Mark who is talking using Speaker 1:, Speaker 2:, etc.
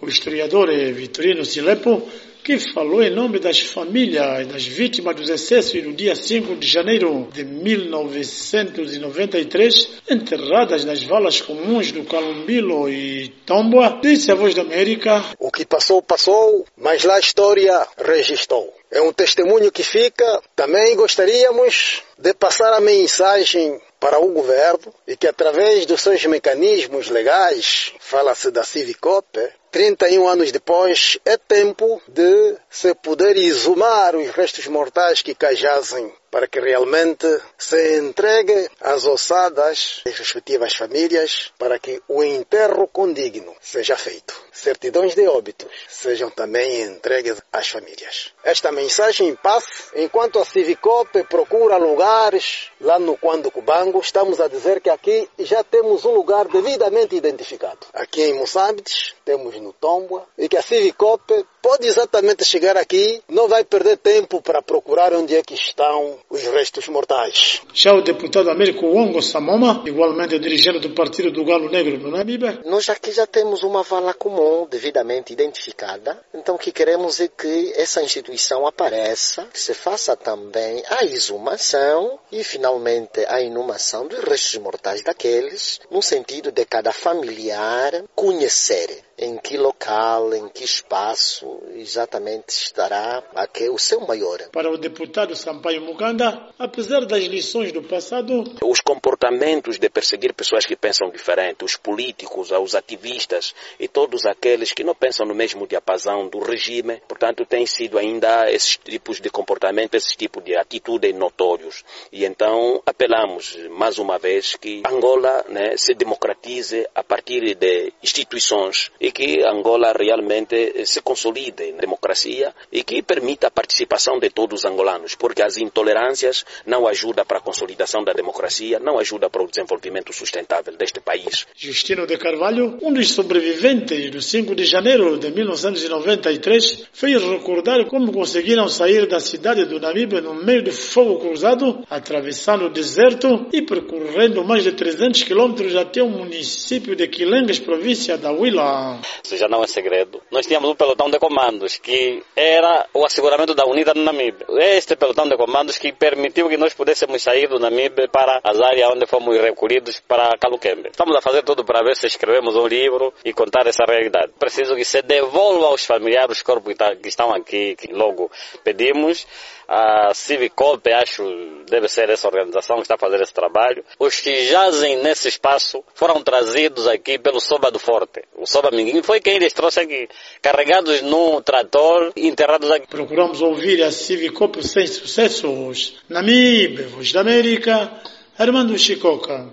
Speaker 1: O historiador Vitorino Silepo que falou em nome das famílias das vítimas dos excessos no dia 5 de janeiro de 1993, enterradas nas valas comuns do Calumbilo e Tomboa, disse a Voz da América:
Speaker 2: O que passou, passou, mas lá a história registrou. É um testemunho que fica. Também gostaríamos de passar a mensagem para o governo e que através dos seus mecanismos legais, fala-se da Civicop, 31 anos depois, é tempo de se poder exumar os restos mortais que cá jazem para que realmente se entregue as ossadas das respectivas famílias para que o enterro condigno seja feito. Certidões de óbitos sejam também entregues às famílias. Esta mensagem passa enquanto a Civicop procura lugares lá no Quando Cubango, estamos a dizer que aqui já temos um lugar devidamente identificado. Aqui em Moçambique, temos no Tomboa, e que a Civicop pode exatamente chegar aqui, não vai perder tempo para procurar onde é que estão os restos mortais.
Speaker 1: Já o deputado Américo Wongo Samoma, igualmente dirigente do Partido do Galo Negro do Namibe.
Speaker 3: Nós aqui já temos uma vala comum devidamente identificada, então o que queremos é que essa instituição apareça, que se faça também a exumação e finalmente a inumação dos restos mortais daqueles, no sentido de cada familiar conhecer em que local, em que espaço exatamente estará aqui o seu maior.
Speaker 1: Para o deputado Sampaio Muganda, apesar das lições do passado,
Speaker 4: os comportamentos de perseguir pessoas que pensam diferente, os políticos, os ativistas e todos aqueles que não pensam no mesmo diapasão do regime, portanto, têm sido ainda esses tipos de comportamento, esses tipos de atitudes notórios. E então apelamos mais uma vez que Angola né, se democratize a partir de instituições e que Angola realmente se consolide na democracia e que permita a participação de todos os angolanos, porque as intolerâncias não ajudam para a consolidação da democracia, não ajudam para o desenvolvimento sustentável deste país.
Speaker 1: Justino de Carvalho, um dos sobreviventes do 5 de janeiro de 1993, fez recordar como conseguiram sair da cidade do Namibe no meio do fogo cruzado, atravessando o deserto e percorrendo mais de 300 quilômetros até o município de Quilengas, província da Huila.
Speaker 5: Isso já não é segredo. Nós tínhamos um pelotão de comandos que era o asseguramento da unidade no Namibe. Este pelotão de comandos que permitiu que nós pudéssemos sair do Namibe para as áreas onde fomos recolhidos para Caluquembe. Estamos a fazer tudo para ver se escrevemos um livro e contar essa realidade. Preciso que se devolva aos familiares os corpos que estão aqui, que logo pedimos. A Civicop, acho, deve ser essa organização que está a fazer esse trabalho. Os que jazem nesse espaço foram trazidos aqui pelo Soba do Forte. O Soba Minguinho foi quem eles trouxe aqui, carregados num trator e enterrados aqui.
Speaker 1: Procuramos ouvir a Civicop sem sucessos. Namibe, Voz da América, Armando Chicoca.